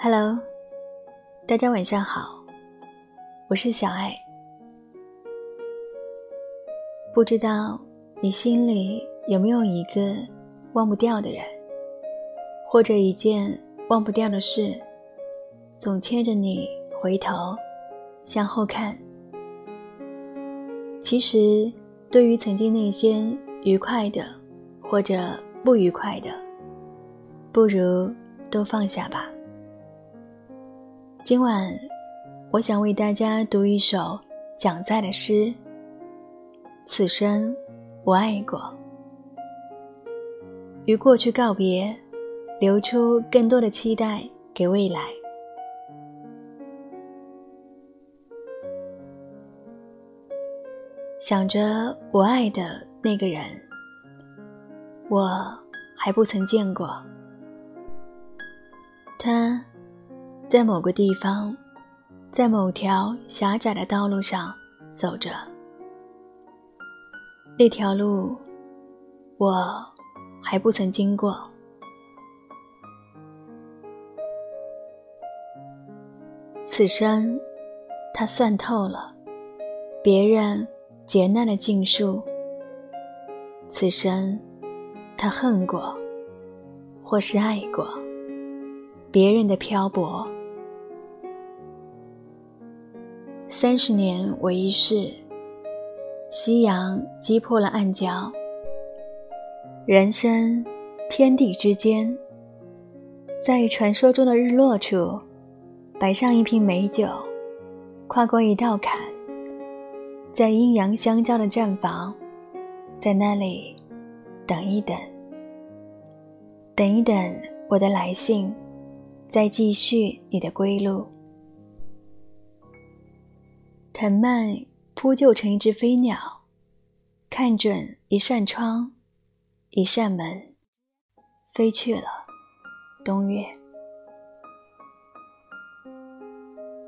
Hello，大家晚上好，我是小爱。不知道你心里有没有一个忘不掉的人，或者一件忘不掉的事，总牵着你回头向后看。其实，对于曾经那些愉快的或者不愉快的，不如都放下吧。今晚，我想为大家读一首蒋在的诗。此生，我爱过，与过去告别，留出更多的期待给未来。想着我爱的那个人，我还不曾见过他。在某个地方，在某条狭窄的道路上走着，那条路我还不曾经过。此生，他算透了别人劫难的尽数；此生，他恨过，或是爱过别人的漂泊。三十年为一世，夕阳击破了暗礁。人生，天地之间，在传说中的日落处，摆上一瓶美酒，跨过一道坎，在阴阳相交的站房，在那里等一等，等一等我的来信，再继续你的归路。藤蔓铺就成一只飞鸟，看准一扇窗，一扇门，飞去了。冬月，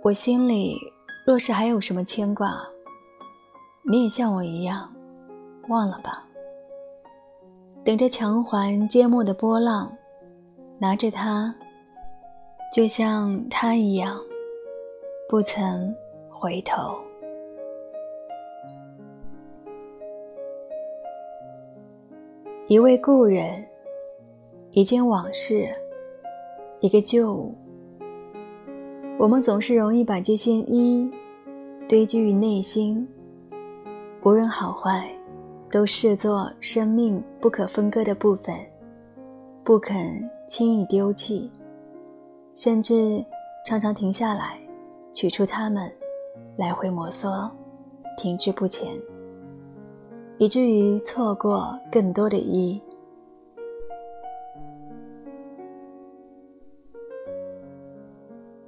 我心里若是还有什么牵挂，你也像我一样，忘了吧。等着墙环缄默的波浪，拿着它，就像它一样，不曾。回头，一位故人，一件往事，一个旧物。我们总是容易把这些一堆积于内心，无论好坏，都视作生命不可分割的部分，不肯轻易丢弃，甚至常常停下来，取出它们。来回摩挲，停滞不前，以至于错过更多的意义。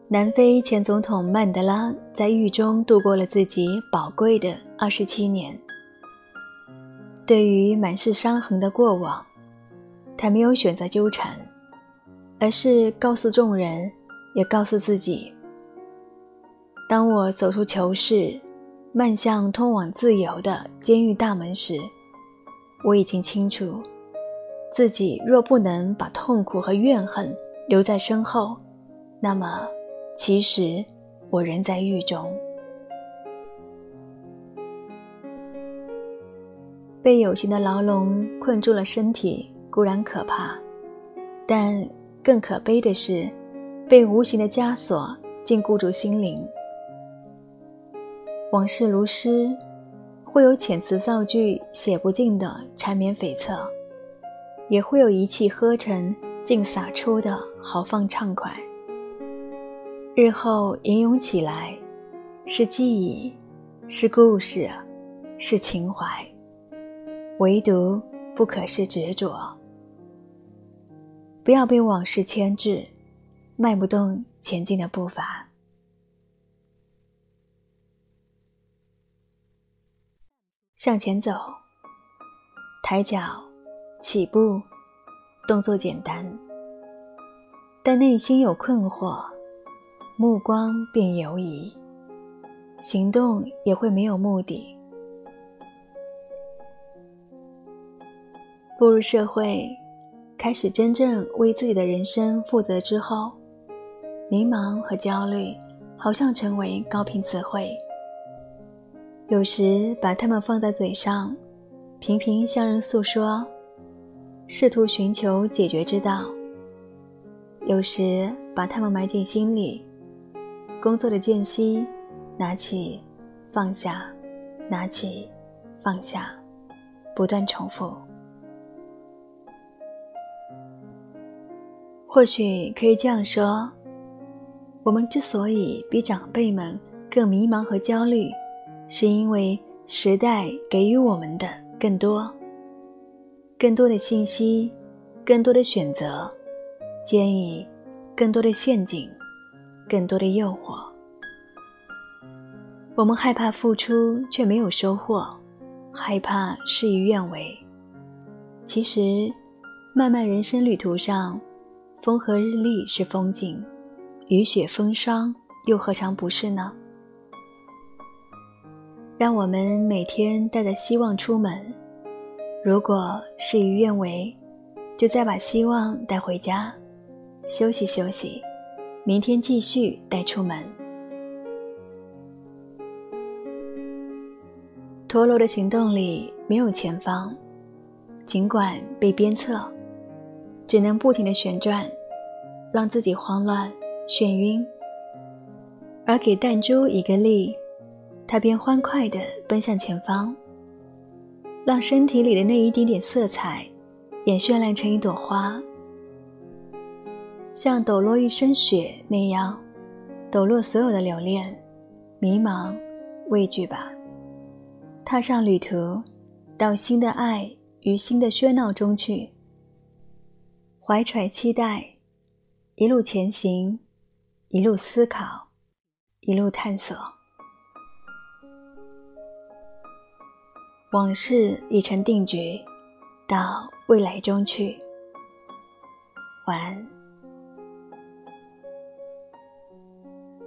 南非前总统曼德拉在狱中度过了自己宝贵的二十七年。对于满是伤痕的过往，他没有选择纠缠，而是告诉众人，也告诉自己。当我走出囚室，迈向通往自由的监狱大门时，我已经清楚，自己若不能把痛苦和怨恨留在身后，那么，其实我仍在狱中。被有形的牢笼困住了身体固然可怕，但更可悲的是，被无形的枷锁禁锢住心灵。往事如诗，会有遣词造句写不尽的缠绵悱恻，也会有一气呵成尽洒出的豪放畅快。日后吟咏起来，是记忆，是故事，是情怀，唯独不可是执着。不要被往事牵制，迈不动前进的步伐。向前走，抬脚，起步，动作简单，但内心有困惑，目光便游移，行动也会没有目的。步入社会，开始真正为自己的人生负责之后，迷茫和焦虑好像成为高频词汇。有时把它们放在嘴上，频频向人诉说，试图寻求解决之道；有时把它们埋进心里，工作的间隙，拿起，放下，拿起，放下，不断重复。或许可以这样说：我们之所以比长辈们更迷茫和焦虑，是因为时代给予我们的更多、更多的信息、更多的选择、建议、更多的陷阱、更多的诱惑。我们害怕付出却没有收获，害怕事与愿违。其实，漫漫人生旅途上。风和日丽是风景，雨雪风霜又何尝不是呢？让我们每天带着希望出门，如果事与愿违，就再把希望带回家，休息休息，明天继续带出门。陀螺的行动里没有前方，尽管被鞭策。只能不停的旋转，让自己慌乱、眩晕；而给弹珠一个力，他便欢快地奔向前方，让身体里的那一点点色彩也绚烂成一朵花，像抖落一身雪那样，抖落所有的留恋、迷茫、畏惧吧。踏上旅途，到新的爱与新的喧闹中去。怀揣期待，一路前行，一路思考，一路探索。往事已成定局，到未来中去。晚安。